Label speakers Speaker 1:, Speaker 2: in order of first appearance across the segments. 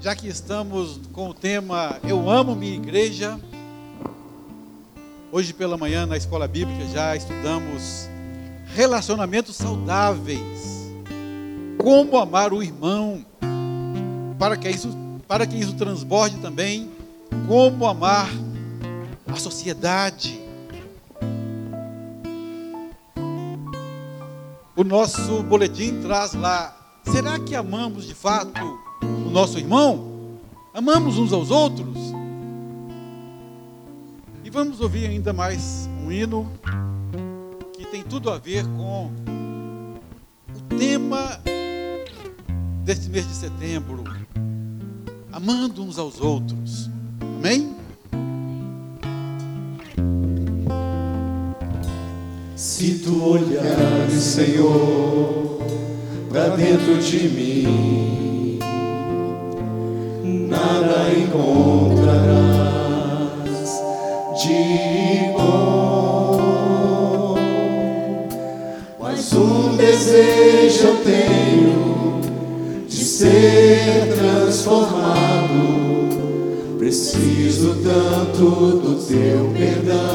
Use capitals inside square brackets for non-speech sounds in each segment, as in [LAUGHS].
Speaker 1: já que estamos com o tema Eu amo minha igreja, hoje pela manhã na escola bíblica já estudamos relacionamentos saudáveis, como amar o irmão, para que isso, para que isso transborde também, como amar a sociedade. O nosso boletim traz lá: será que amamos de fato nosso irmão? Amamos uns aos outros? E vamos ouvir ainda mais um hino que tem tudo a ver com o tema deste mês de setembro: amando uns aos outros. Amém?
Speaker 2: Se tu olhares, Senhor, para dentro de mim, nada encontrarás de bom. Mas um desejo eu tenho de ser transformado. Preciso tanto do teu perdão.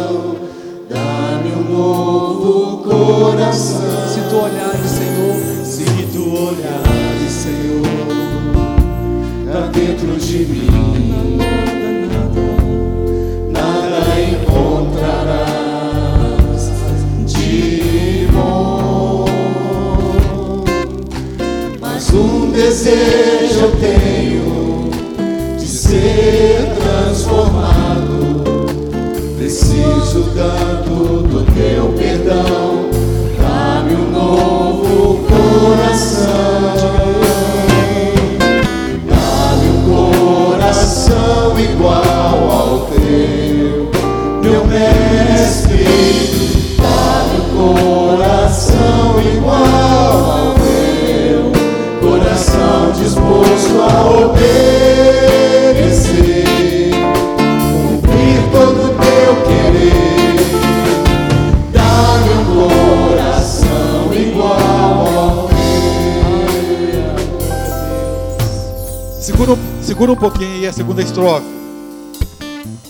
Speaker 1: Segura um pouquinho aí a segunda estrofe.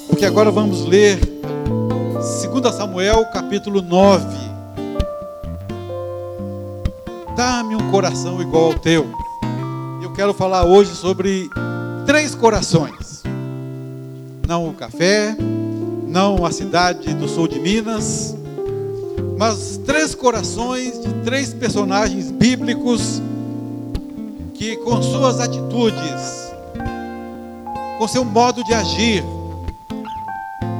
Speaker 1: Porque agora vamos ler 2 Samuel capítulo 9. Dá-me um coração igual ao teu. Eu quero falar hoje sobre três corações. Não o café, não a cidade do sul de Minas, mas três corações de três personagens bíblicos que com suas atitudes, com seu modo de agir,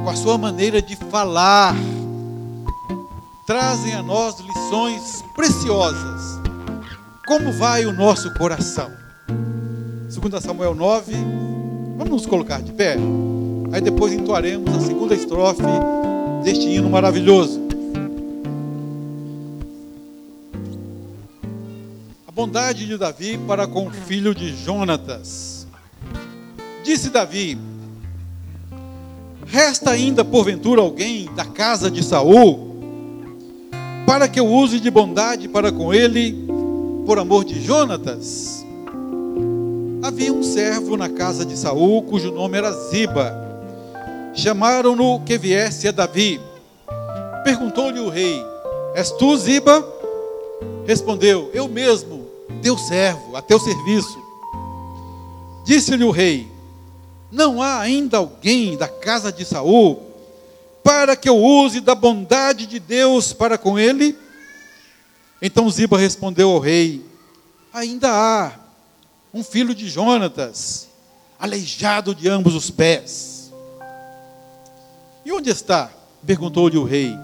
Speaker 1: com a sua maneira de falar, trazem a nós lições preciosas. Como vai o nosso coração? 2 Samuel 9, vamos nos colocar de pé. Aí depois entoaremos a segunda estrofe deste hino maravilhoso. A bondade de Davi para com o filho de Jonatas. Disse Davi: Resta ainda porventura alguém da casa de Saul, para que eu use de bondade para com ele, por amor de Jonatas? Havia um servo na casa de Saul, cujo nome era Ziba. Chamaram-no que viesse a Davi. Perguntou-lhe o rei: És tu, Ziba? Respondeu: Eu mesmo, teu servo, a teu serviço. Disse-lhe o rei: Não há ainda alguém da casa de Saul para que eu use da bondade de Deus para com ele? Então Ziba respondeu ao rei: Ainda há um filho de Jonatas, aleijado de ambos os pés. E onde está? perguntou-lhe o rei.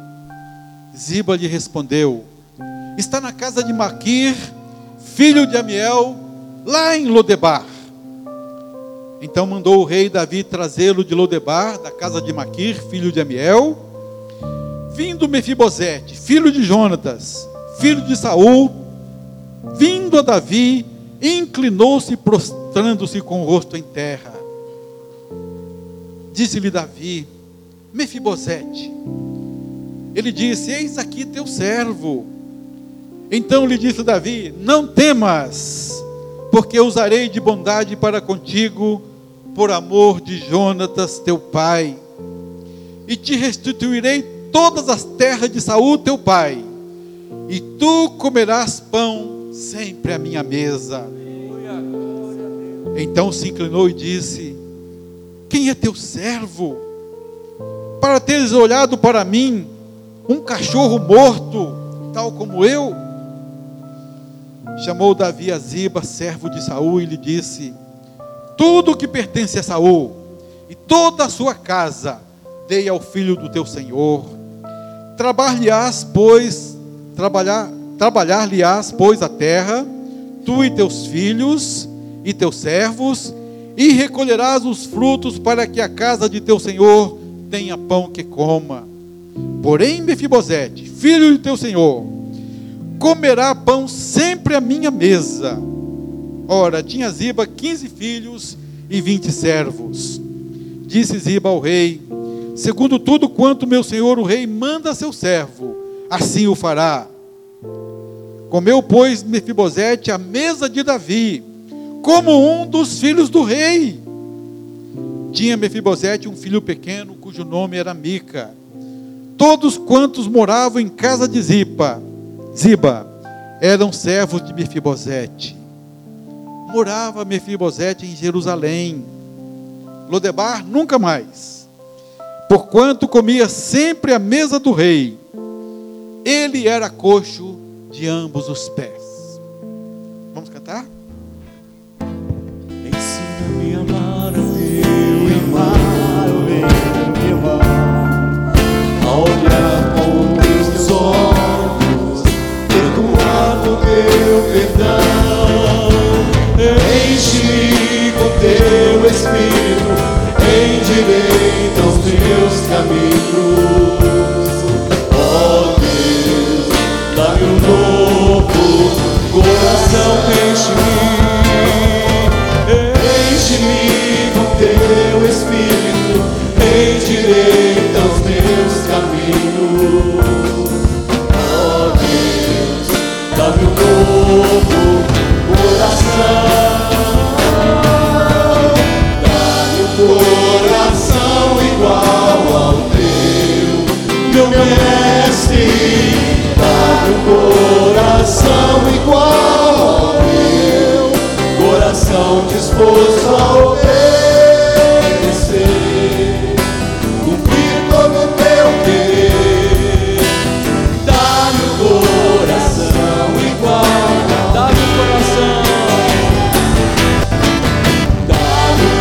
Speaker 1: Ziba lhe respondeu: Está na casa de Maquir, filho de Amiel, lá em Lodebar. Então mandou o rei Davi trazê-lo de Lodebar, da casa de Maquir, filho de Amiel. Vindo Mefibosete, filho de Jonatas, filho de Saul, vindo a Davi, inclinou-se prostrando-se com o rosto em terra. Disse-lhe Davi: Mefibosete. Ele disse: Eis aqui teu servo. Então lhe disse Davi: Não temas, porque usarei de bondade para contigo, por amor de Jonatas, teu pai, e te restituirei todas as terras de Saul, teu pai, e tu comerás pão sempre à minha mesa. Então se inclinou e disse: Quem é teu servo? Para teres olhado para mim, um cachorro morto, tal como eu? Chamou Davi a Ziba, servo de Saul, e lhe disse: Tudo que pertence a Saul e toda a sua casa dei ao filho do teu senhor. Trabalhar-lhe-ás, pois, trabalhar, trabalhar-lhe-ás, pois, a terra, tu e teus filhos e teus servos, e recolherás os frutos para que a casa de teu senhor tenha pão que coma. Porém, Mefibosete, filho de teu senhor, comerá pão sempre à minha mesa. Ora, tinha Ziba quinze filhos e vinte servos. Disse Ziba ao rei: Segundo tudo quanto meu senhor o rei manda a seu servo, assim o fará. Comeu, pois, Mefibosete à mesa de Davi, como um dos filhos do rei. Tinha Mefibosete um filho pequeno, cujo nome era Mica. Todos quantos moravam em casa de Zipa, Ziba, eram servos de Mefibosete. Morava Mefibosete em Jerusalém. Lodebar nunca mais. Porquanto comia sempre à mesa do rei. Ele era coxo de ambos os pés.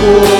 Speaker 2: Dá-me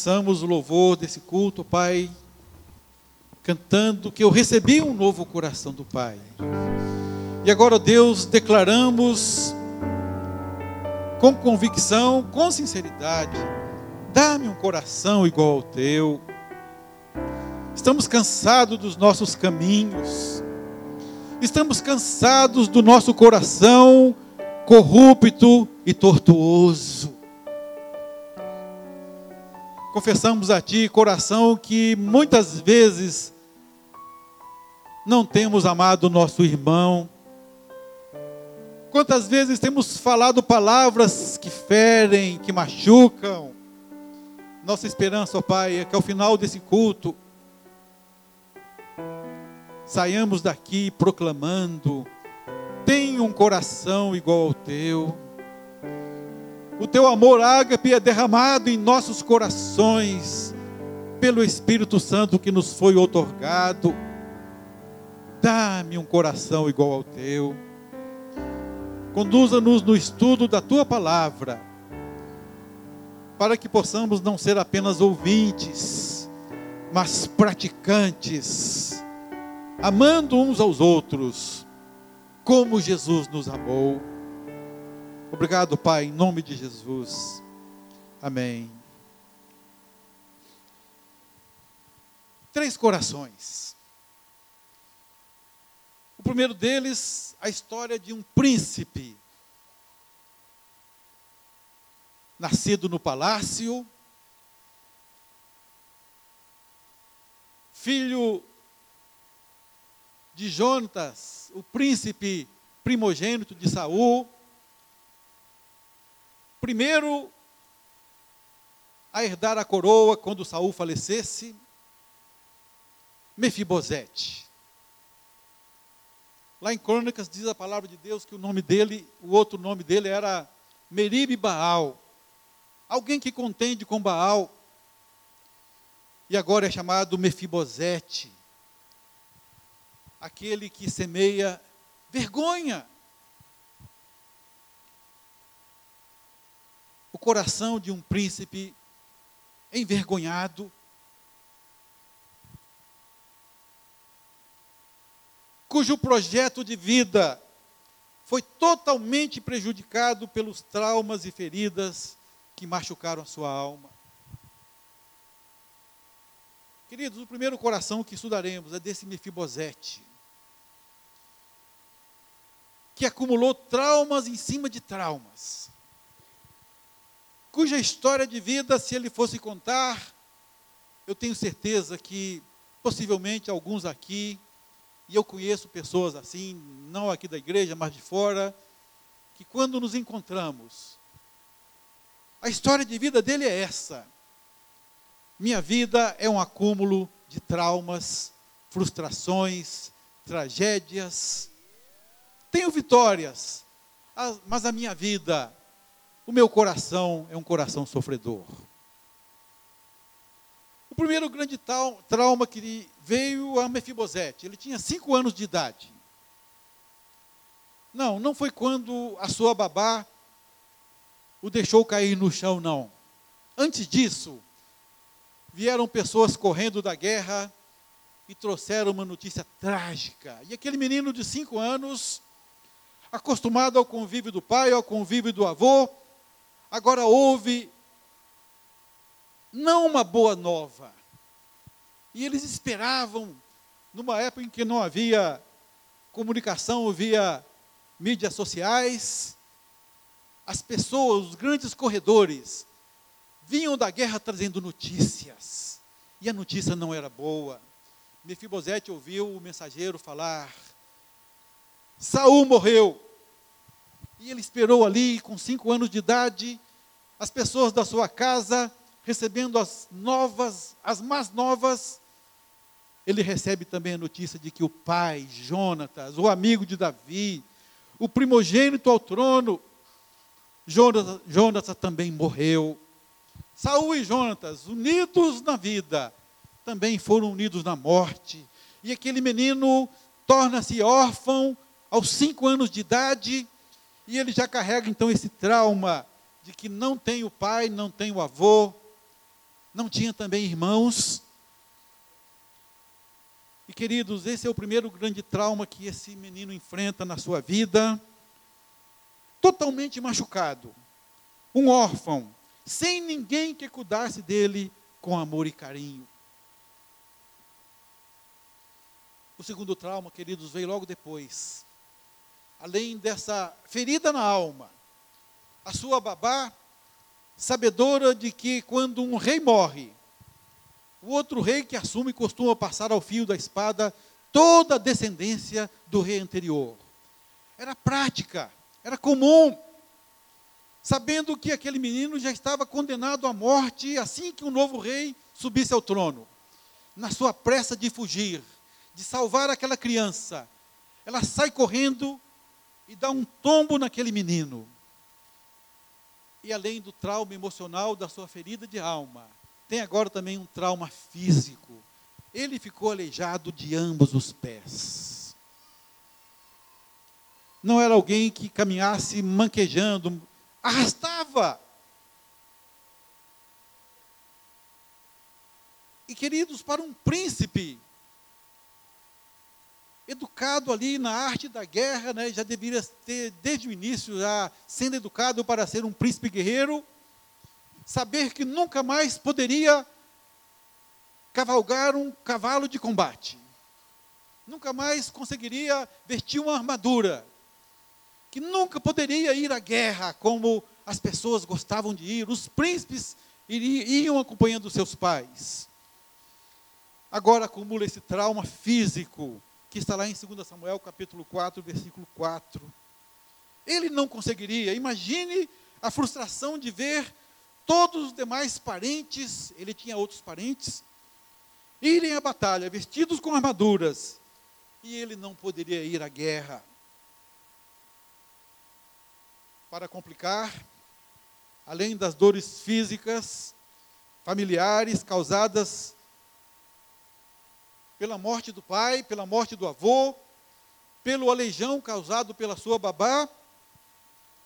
Speaker 1: começamos o louvor desse culto, Pai, cantando que eu recebi um novo coração do Pai. E agora, Deus, declaramos com convicção, com sinceridade, dá-me um coração igual ao teu. Estamos cansados dos nossos caminhos. Estamos cansados do nosso coração corrupto e tortuoso. Confessamos a Ti, coração, que muitas vezes não temos amado o nosso irmão. Quantas vezes temos falado palavras que ferem, que machucam. Nossa esperança, ó Pai, é que ao final desse culto saiamos daqui proclamando: tenha um coração igual ao teu. O teu amor ágape é derramado em nossos corações pelo Espírito Santo que nos foi otorgado. Dá-me um coração igual ao teu. Conduza-nos no estudo da tua palavra. para que possamos não ser apenas ouvintes, mas praticantes, amando uns aos outros, como Jesus nos amou. Obrigado, Pai, em nome de Jesus. Amém. Três corações. O primeiro deles, a história de um príncipe nascido no palácio, filho de Jonatas, o príncipe primogênito de Saul, primeiro a herdar a coroa quando Saul falecesse, Mefibosete. Lá em Crônicas diz a palavra de Deus que o nome dele, o outro nome dele era Meribe Baal, alguém que contende com Baal, e agora é chamado Mefibosete, aquele que semeia vergonha. O coração de um príncipe envergonhado, cujo projeto de vida foi totalmente prejudicado pelos traumas e feridas que machucaram a sua alma. Queridos, o primeiro coração que estudaremos é desse Mefibosete, que acumulou traumas em cima de traumas, cuja história de vida, se ele fosse contar, eu tenho certeza que possivelmente alguns aqui, e eu conheço pessoas assim, não aqui da igreja, mas de fora, que quando nos encontramos, a história de vida dele é essa. Minha vida é um acúmulo de traumas, frustrações, tragédias. Tenho vitórias, mas a minha vida, o meu coração é um coração sofredor. O primeiro grande trauma que veio a Mefibosete, ele tinha cinco anos de idade. Não, não foi quando a sua babá o deixou cair no chão, não. Antes disso, vieram pessoas correndo da guerra e trouxeram uma notícia trágica. E aquele menino de cinco anos, acostumado ao convívio do pai, ao convívio do avô, agora ouve não uma boa nova. E eles esperavam, numa época em que não havia comunicação via mídias sociais, as pessoas, os grandes corredores, vinham da guerra trazendo notícias. E a notícia não era boa. Mefibosete ouviu o mensageiro falar: Saul morreu. E ele esperou ali, com cinco anos de idade, as pessoas da sua casa recebendo as novas, as más novas. Ele recebe também a notícia de que o pai, Jonatas, o amigo de Davi, o primogênito ao trono, Jonatas, também morreu. Saul e Jonatas, unidos na vida, também foram unidos na morte. E aquele menino torna-se órfão aos cinco anos de idade, e ele já carrega então esse trauma de que não tem o pai, não tem o avô, não tinha também irmãos. E queridos, esse é o primeiro grande trauma que esse menino enfrenta na sua vida totalmente machucado, um órfão, sem ninguém que cuidasse dele com amor e carinho. O segundo trauma, queridos, veio logo depois. Além dessa ferida na alma, a sua babá, sabedora de que quando um rei morre, o outro rei que assume costuma passar ao fio da espada toda a descendência do rei anterior. Era prática. Era comum, sabendo que aquele menino já estava condenado à morte assim que o novo rei subisse ao trono. Na sua pressa de fugir, de salvar aquela criança, ela sai correndo e dá um tombo naquele menino. E além do trauma emocional da sua ferida de alma, tem agora também um trauma físico. Ele ficou aleijado de ambos os pés. Não era alguém que caminhasse manquejando, arrastava. E queridos, para um príncipe, educado ali na arte da guerra, né, já deveria ter, desde o início, já sendo educado para ser um príncipe guerreiro, saber que nunca mais poderia cavalgar um cavalo de combate, nunca mais conseguiria vestir uma armadura, que nunca poderia ir à guerra como as pessoas gostavam de ir, os príncipes iam acompanhando seus pais. Agora acumula esse trauma físico, que está lá em 2 Samuel capítulo 4, versículo 4. Ele não conseguiria, imagine a frustração de ver todos os demais parentes, ele tinha outros parentes, irem à batalha vestidos com armaduras, e ele não poderia ir à guerra. Para complicar, além das dores físicas, familiares causadas pela morte do pai, pela morte do avô, pelo aleijão causado pela sua babá,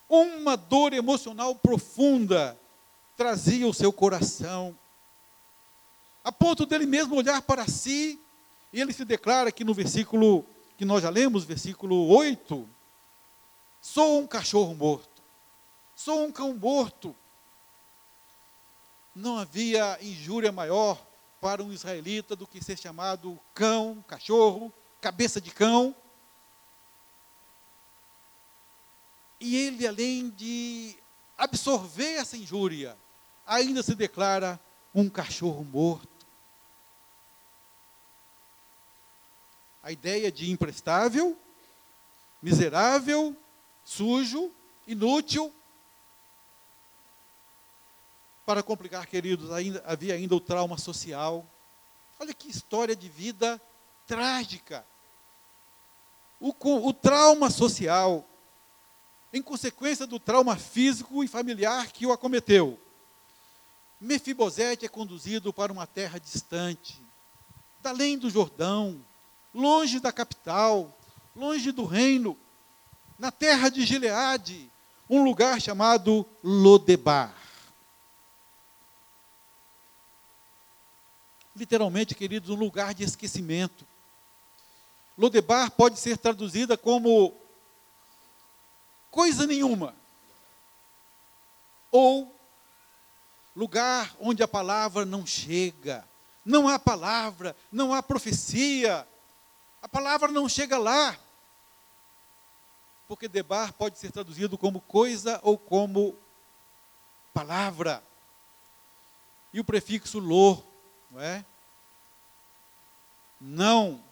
Speaker 1: uma dor emocional profunda trazia o seu coração, a ponto dele mesmo olhar para si, e ele se declara aqui no versículo que nós já lemos, versículo 8: Sou um cachorro morto, sou um cão morto. Não havia injúria maior para um israelita do que ser chamado cão, cachorro, cabeça de cão. E ele, além de absorver essa injúria, ainda se declara um cachorro morto. A ideia de imprestável, miserável, sujo, inútil, para complicar, queridos, ainda, havia ainda o trauma social. Olha que história de vida trágica. O, o trauma social, em consequência do trauma físico e familiar que o acometeu. Mefibosete é conduzido para uma terra distante, além do Jordão, longe da capital, longe do reino, na terra de Gileade, um lugar chamado Lodebar. Literalmente, queridos, um lugar de esquecimento. Lodebar pode ser traduzida como coisa nenhuma, ou lugar onde a palavra não chega, não há palavra, não há profecia, a palavra não chega lá. Porque debar pode ser traduzido como coisa ou como palavra. E o prefixo lo não é? Não.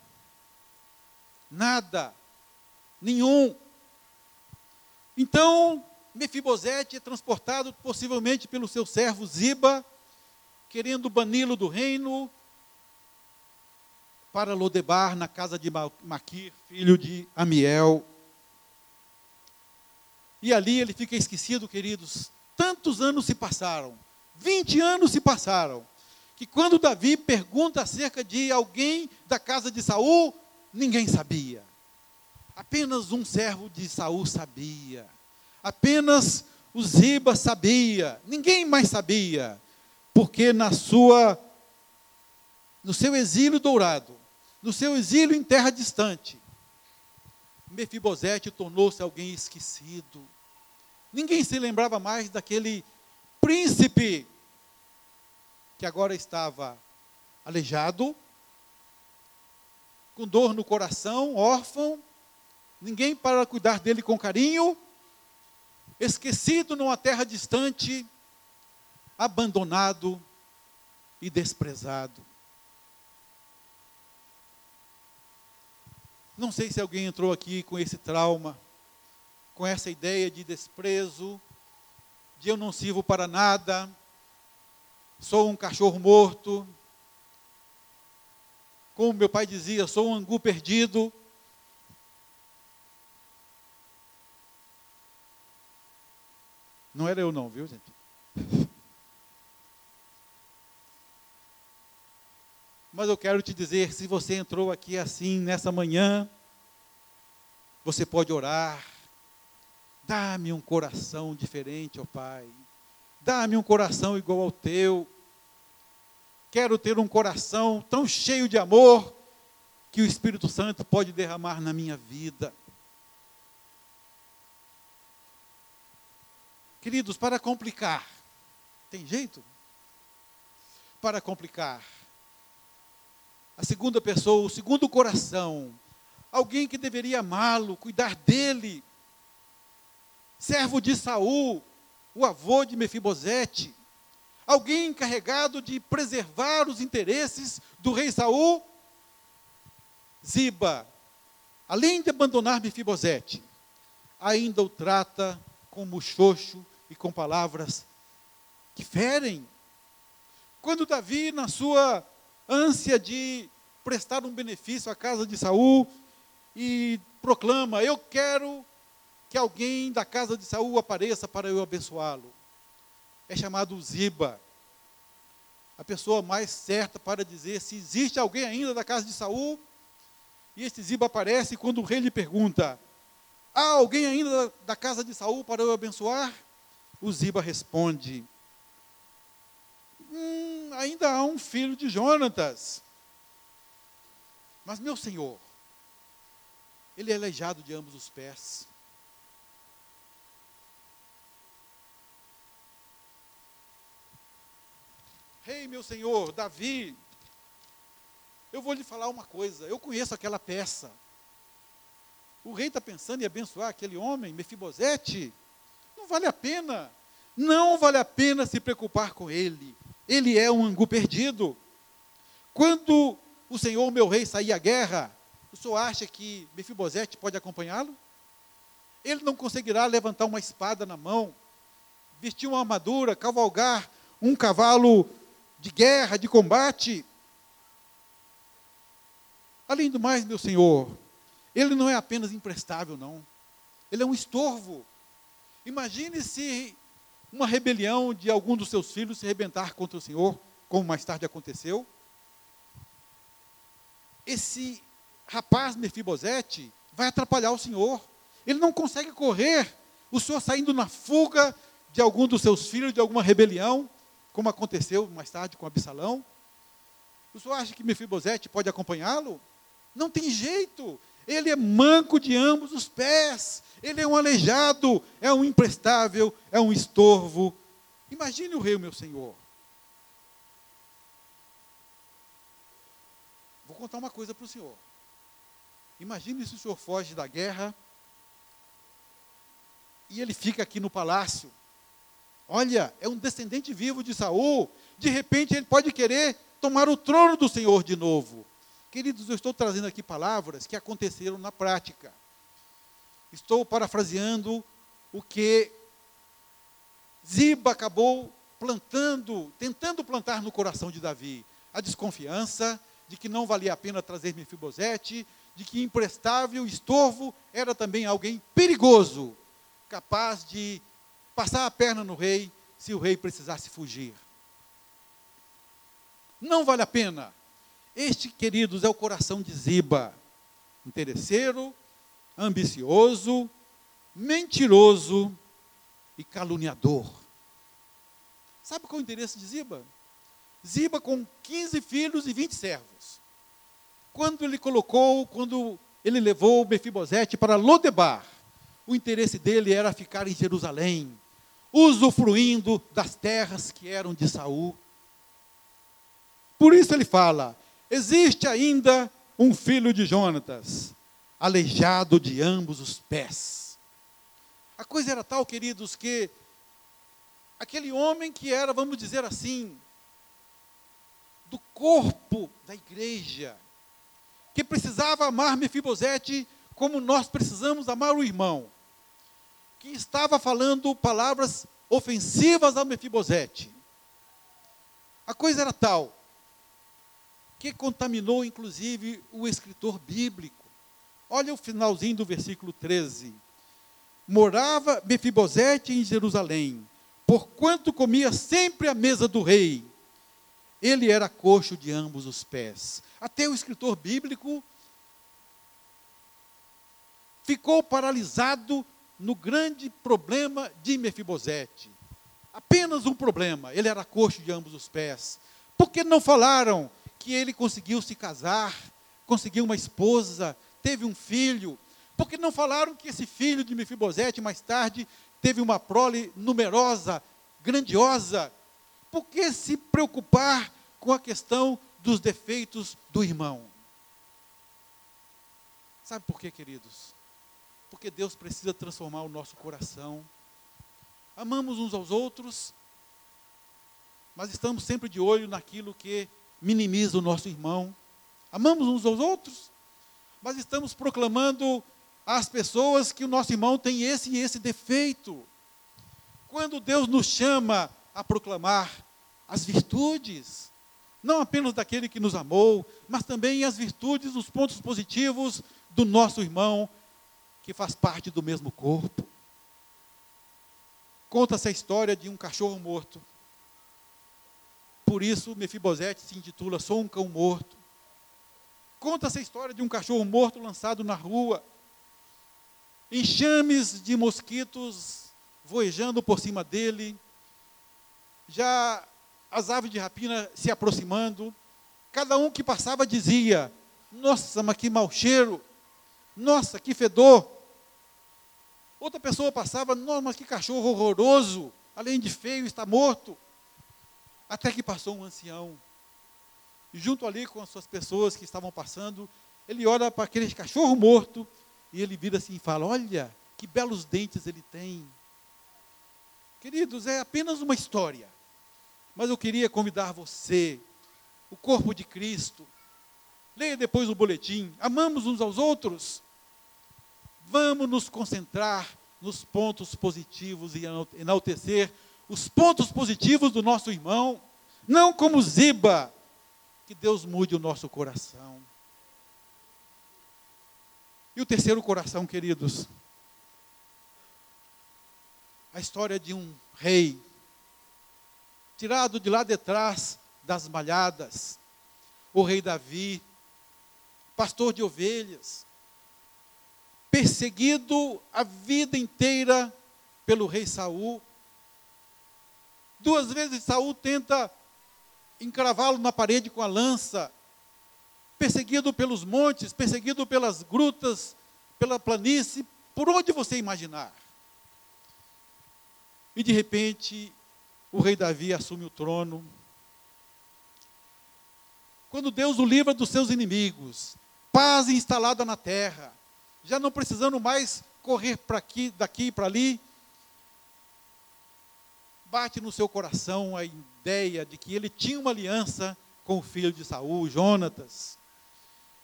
Speaker 1: Nada. Nenhum. Então, Mefibosete é transportado possivelmente pelo seu servo Ziba, querendo bani-lo do reino, para Lodebar, na casa de Maquir, filho de Amiel. E ali ele fica esquecido, queridos. Tantos anos se passaram, 20 anos se passaram que quando Davi pergunta acerca de alguém da casa de Saul, ninguém sabia. Apenas um servo de Saul sabia. Apenas o Ziba sabia. Ninguém mais sabia. Porque na sua no seu exílio dourado, no seu exílio em terra distante, Mefibosete tornou-se alguém esquecido. Ninguém se lembrava mais daquele príncipe que agora estava aleijado, com dor no coração, órfão, ninguém para cuidar dele com carinho, esquecido numa terra distante, abandonado e desprezado. Não sei se alguém entrou aqui com esse trauma, com essa ideia de desprezo, de eu não sirvo para nada, sou um cachorro morto. Como meu pai dizia, sou um angu perdido. Não era eu não, viu, gente? [LAUGHS] Mas eu quero te dizer, se você entrou aqui assim nessa manhã, você pode orar. Dá-me um coração diferente, ó Pai. Dá-me um coração igual ao teu. quero ter um coração tão cheio de amor que o Espírito Santo pode derramar na minha vida. Queridos, para complicar, tem jeito? Para complicar, a segunda pessoa, o segundo coração, alguém que deveria amá-lo, cuidar dele, servo de Saul, o avô de Mefibosete, alguém encarregado de preservar os interesses do rei Saul, Ziba, além de abandonar Mefibosete, ainda o trata com muxoxo e com palavras que ferem. Quando Davi, na sua ânsia de prestar um benefício à casa de Saul, e proclama: Eu quero que alguém da casa de Saul apareça para eu abençoá-lo. É chamado Ziba. A pessoa mais certa para dizer se existe alguém ainda da casa de Saul. E este Ziba aparece quando o rei lhe pergunta: Há alguém ainda da casa de Saul para eu abençoar? O Ziba responde: hum, ainda há um filho de Jonatas. Mas meu senhor, ele é aleijado de ambos os pés. Rei, hey, meu senhor, Davi, eu vou lhe falar uma coisa. Eu conheço aquela peça. O rei está pensando em abençoar aquele homem, Mefibosete. Não vale a pena. Não vale a pena se preocupar com ele. Ele é um angu perdido. Quando o Senhor, meu rei, sair à guerra, o senhor acha que Mefibosete pode acompanhá-lo? Ele não conseguirá levantar uma espada na mão, vestir uma armadura, cavalgar um cavalo de guerra, de combate. Além do mais, meu senhor, ele não é apenas imprestável, não. Ele é um estorvo. Imagine se uma rebelião de algum dos seus filhos se rebentar contra o Senhor, como mais tarde aconteceu. Esse rapaz Mefibosete vai atrapalhar o Senhor. Ele não consegue correr. O Senhor saindo na fuga de algum dos seus filhos, de alguma rebelião, como aconteceu mais tarde com Absalão. O Senhor acha que Mefibosete pode acompanhá-lo? Não tem jeito. Ele é manco de ambos os pés. Ele é um aleijado, é um imprestável, é um estorvo. Imagine o rei, meu senhor. Vou contar uma coisa para o senhor. Imagine se o senhor foge da guerra e ele fica aqui no palácio. Olha, é um descendente vivo de Saul. De repente ele pode querer tomar o trono do Senhor de novo. Queridos, eu estou trazendo aqui palavras que aconteceram na prática. Estou parafraseando o que Ziba acabou plantando, tentando plantar no coração de Davi. A desconfiança de que não valia a pena trazer Mefibosete, de que imprestável, estorvo, era também alguém perigoso, capaz de passar a perna no rei se o rei precisasse fugir. Não vale a pena este, queridos, é o coração de Ziba. Interesseiro, ambicioso, mentiroso e caluniador. Sabe qual é o interesse de Ziba? Ziba com 15 filhos e 20 servos. Quando ele colocou, quando ele levou Mefibosete para Lodebar, o interesse dele era ficar em Jerusalém, usufruindo das terras que eram de Saul. Por isso ele fala: Existe ainda um filho de Jonatas, aleijado de ambos os pés. A coisa era tal, queridos, que aquele homem que era, vamos dizer assim, do corpo da igreja, que precisava amar Mefibosete como nós precisamos amar o irmão, que estava falando palavras ofensivas a Mefibosete. A coisa era tal que contaminou inclusive o escritor bíblico. Olha o finalzinho do versículo 13. Morava Mefibosete em Jerusalém, porquanto comia sempre à mesa do rei. Ele era coxo de ambos os pés. Até o escritor bíblico ficou paralisado no grande problema de Mefibosete. Apenas um problema, ele era coxo de ambos os pés. Por que não falaram que ele conseguiu se casar, conseguiu uma esposa, teve um filho? Por que não falaram que esse filho de Mefibosete mais tarde teve uma prole numerosa, grandiosa? Por que se preocupar com a questão dos defeitos do irmão? Sabe por quê, queridos? Porque Deus precisa transformar o nosso coração. Amamos uns aos outros, mas estamos sempre de olho naquilo que minimiza o nosso irmão. Amamos uns aos outros, mas estamos proclamando às pessoas que o nosso irmão tem esse e esse defeito. Quando Deus nos chama a proclamar as virtudes, não apenas daquele que nos amou, mas também as virtudes, os pontos positivos do nosso irmão que faz parte do mesmo corpo. Conta-se a história de um cachorro morto. Por isso, Mefibosete se intitula Sou um cão morto. Conta-se a história de um cachorro morto lançado na rua. Enxames de mosquitos voejando por cima dele. Já as aves de rapina se aproximando. Cada um que passava dizia: Nossa, mas que mau cheiro! Nossa, que fedor! Outra pessoa passava, nossa, mas que cachorro horroroso! Além de feio, está morto. Até que passou um ancião. E junto ali com as suas pessoas que estavam passando, ele olha para aquele cachorro morto e ele vira assim e fala: Olha, que belos dentes ele tem. Queridos, é apenas uma história. Mas eu queria convidar você, o corpo de Cristo. Leia depois o boletim. Amamos uns aos outros. Vamos nos concentrar nos pontos positivos e enaltecer os pontos positivos do nosso irmão, não como Ziba, que Deus mude o nosso coração. E o terceiro coração, queridos, a história de um rei, tirado de lá de trás das malhadas, o rei Davi, pastor de ovelhas, perseguido a vida inteira pelo rei Saul, Duas vezes Saul tenta encravá-lo na parede com a lança, perseguido pelos montes, perseguido pelas grutas, pela planície, por onde você imaginar. E de repente, o rei Davi assume o trono. Quando Deus o livra dos seus inimigos, paz instalada na terra, já não precisando mais correr para aqui, daqui para ali, bate no seu coração a ideia de que ele tinha uma aliança com o filho de Saul, Jonatas.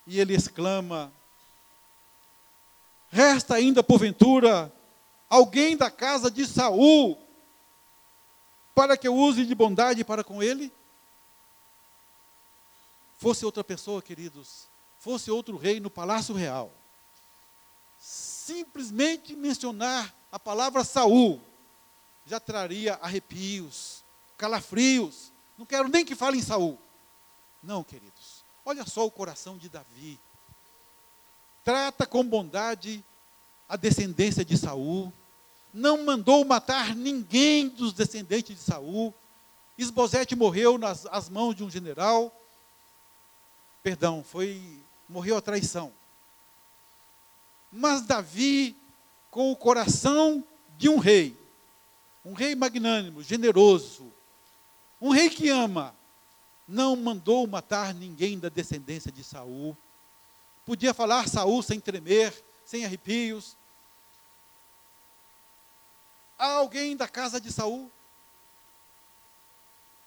Speaker 1: E ele exclama: Resta ainda porventura alguém da casa de Saul para que eu use de bondade para com ele? Fosse outra pessoa, queridos, fosse outro rei no palácio real, simplesmente mencionar a palavra Saul já traria arrepios, calafrios. Não quero nem que fale em Saul. Não, queridos. Olha só o coração de Davi. Trata com bondade a descendência de Saul. Não mandou matar ninguém dos descendentes de Saul. Esbozete morreu nas as mãos de um general. Perdão, foi morreu a traição. Mas Davi, com o coração de um rei, um rei magnânimo, generoso, um rei que ama, não mandou matar ninguém da descendência de Saul. Podia falar Saul sem tremer, sem arrepios. Há alguém da casa de Saul?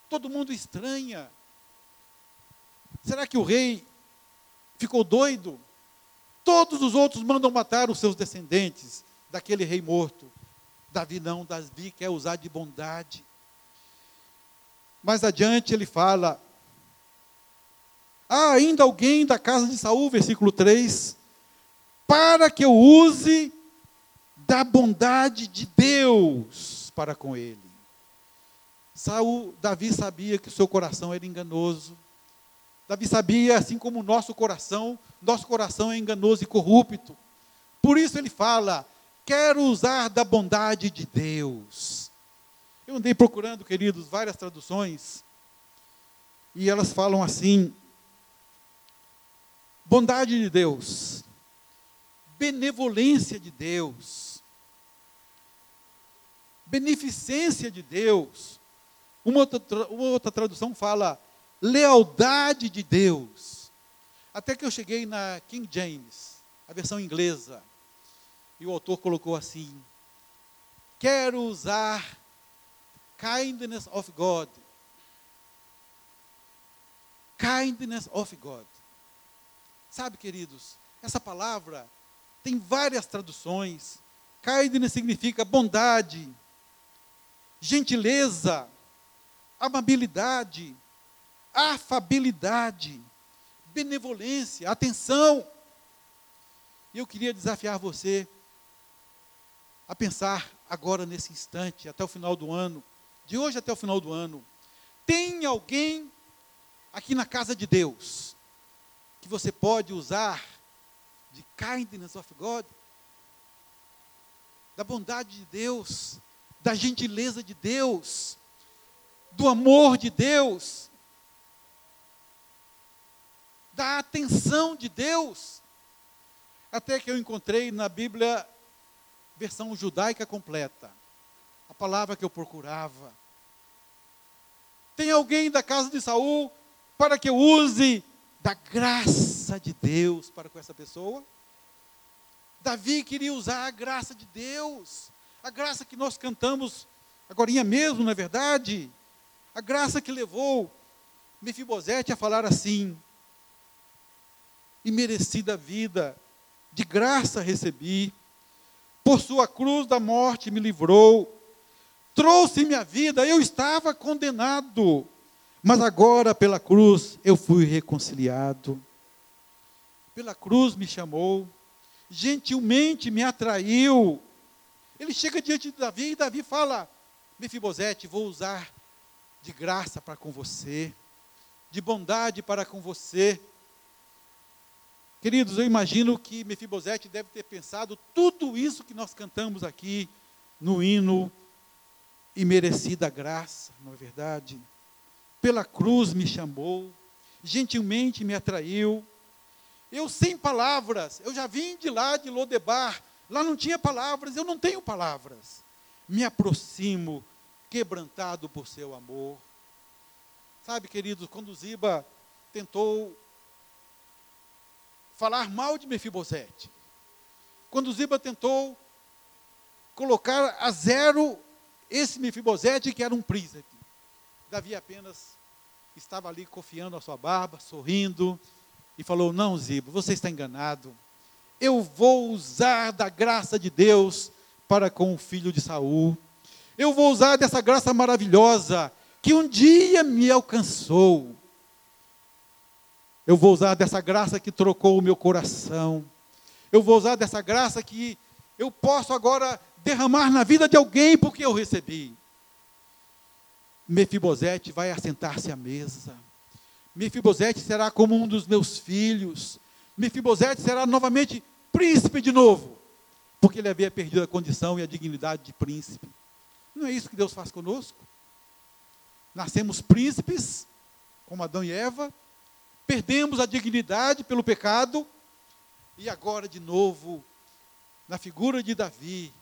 Speaker 1: Todo mundo estranha. Será que o rei ficou doido? Todos os outros mandam matar os seus descendentes daquele rei morto. Davi não, Davi quer usar de bondade. Mais adiante ele fala: Há ainda alguém da casa de Saul, versículo 3, para que eu use da bondade de Deus para com ele. Saul, Davi sabia que o seu coração era enganoso. Davi sabia, assim como o nosso coração, nosso coração é enganoso e corrupto. Por isso ele fala: quero usar da bondade de Deus. Eu andei procurando, queridos, várias traduções. e elas falam assim: bondade de Deus, benevolência de Deus, beneficência de Deus. Uma outra, uma outra tradução fala lealdade de Deus. Até que eu cheguei na King James, a versão inglesa, e o autor colocou assim: Quero usar kindness of God. Kindness of God. Sabe, queridos, essa palavra tem várias traduções. Kindness significa bondade, gentileza, amabilidade, afabilidade, benevolência, atenção. E eu queria desafiar você a pensar agora nesse instante, até o final do ano, de hoje até o final do ano, tem alguém aqui na casa de Deus que você pode usar de kindness of God, da bondade de Deus, da gentileza de Deus, do amor de Deus, da atenção de Deus. Até que eu encontrei na Bíblia versão judaica completa. A palavra que eu procurava. Tem alguém da casa de Saul para que eu use da graça de Deus para com essa pessoa? Davi queria usar a graça de Deus, a graça que nós cantamos agora mesmo, na é verdade, a graça que levou Mefibosete a falar assim: imerecida vida, de graça recebi, por sua cruz da morte me livrou, trouxe-me a vida, eu estava condenado, mas agora pela cruz eu fui reconciliado. Pela cruz me chamou, gentilmente me atraiu. Ele chega diante de Davi e Davi fala: Mefibosete, vou usar de graça para com você, de bondade para com você. Queridos, eu imagino que Mefibosete deve ter pensado tudo isso que nós cantamos aqui no hino e merecida graça, não é verdade? Pela cruz me chamou, gentilmente me atraiu. Eu sem palavras, eu já vim de lá de Lodebar, lá não tinha palavras, eu não tenho palavras. Me aproximo, quebrantado por seu amor. Sabe, queridos, quando Ziba tentou falar mal de Mefibosete. Quando Ziba tentou colocar a zero esse Mefibosete, que era um príncipe. Davi apenas estava ali confiando a sua barba, sorrindo, e falou: Não, Ziba, você está enganado. Eu vou usar da graça de Deus para com o filho de Saul. Eu vou usar dessa graça maravilhosa que um dia me alcançou. Eu vou usar dessa graça que trocou o meu coração. Eu vou usar dessa graça que eu posso agora derramar na vida de alguém porque eu recebi. Mefibosete vai assentar-se à mesa. Mefibosete será como um dos meus filhos. Mefibosete será novamente príncipe de novo, porque ele havia perdido a condição e a dignidade de príncipe. Não é isso que Deus faz conosco? Nascemos príncipes, como Adão e Eva, perdemos a dignidade pelo pecado, e agora de novo, na figura de Davi,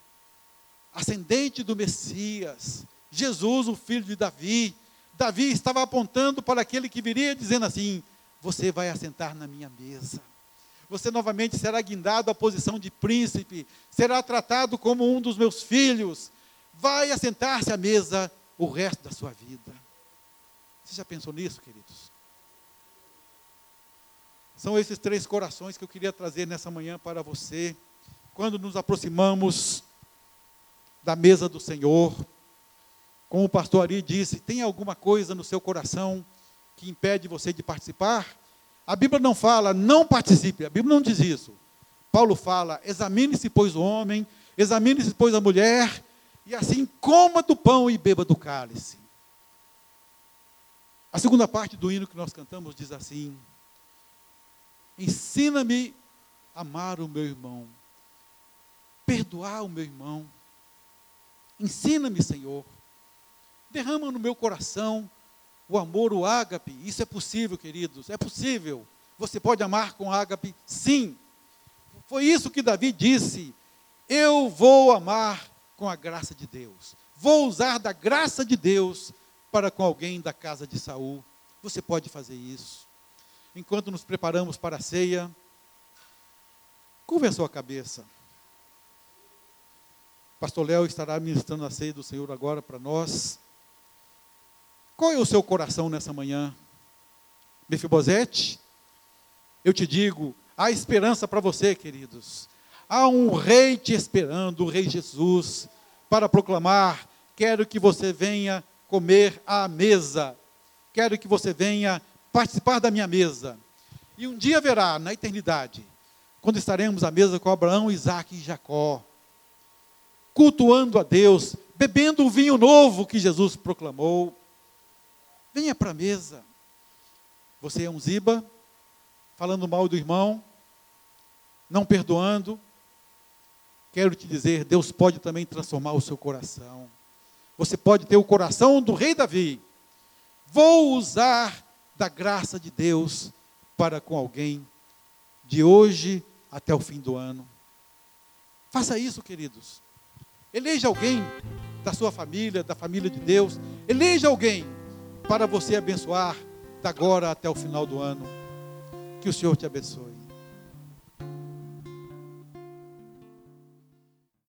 Speaker 1: ascendente do Messias, Jesus, o filho de Davi, Davi estava apontando para aquele que viria dizendo assim: Você vai assentar na minha mesa. Você novamente será guindado à posição de príncipe, será tratado como um dos meus filhos, vai assentar-se à mesa o resto da sua vida. Você já pensou nisso, queridos? São esses três corações que eu queria trazer nessa manhã para você. Quando nos aproximamos da mesa do Senhor, como o pastor Ari disse, tem alguma coisa no seu coração que impede você de participar? A Bíblia não fala, não participe, a Bíblia não diz isso. Paulo fala, examine-se, pois, o homem, examine-se, pois, a mulher, e assim coma do pão e beba do cálice. A segunda parte do hino que nós cantamos diz assim: Ensina-me a amar o meu irmão, perdoar o meu irmão. Ensina-me, Senhor. Derrama no meu coração o amor, o ágape. Isso é possível, queridos, é possível. Você pode amar com ágape? Sim. Foi isso que Davi disse. Eu vou amar com a graça de Deus. Vou usar da graça de Deus para com alguém da casa de Saul. Você pode fazer isso. Enquanto nos preparamos para a ceia, curva a sua cabeça. Pastor Léo estará ministrando a ceia do Senhor agora para nós. Qual é o seu coração nessa manhã? Mefibosete? Eu te digo, há esperança para você, queridos. Há um rei te esperando, o rei Jesus, para proclamar: quero que você venha comer à mesa, quero que você venha participar da minha mesa. E um dia haverá, na eternidade, quando estaremos à mesa com Abraão, Isaac e Jacó, cultuando a Deus, bebendo o vinho novo que Jesus proclamou. Venha para a mesa. Você é um ziba, falando mal do irmão, não perdoando. Quero te dizer, Deus pode também transformar o seu coração. Você pode ter o coração do rei Davi. Vou usar da graça de Deus para com alguém de hoje até o fim do ano. Faça isso, queridos. Eleja alguém da sua família, da família de Deus. Eleja alguém para você abençoar da agora até o final do ano. Que o Senhor te abençoe.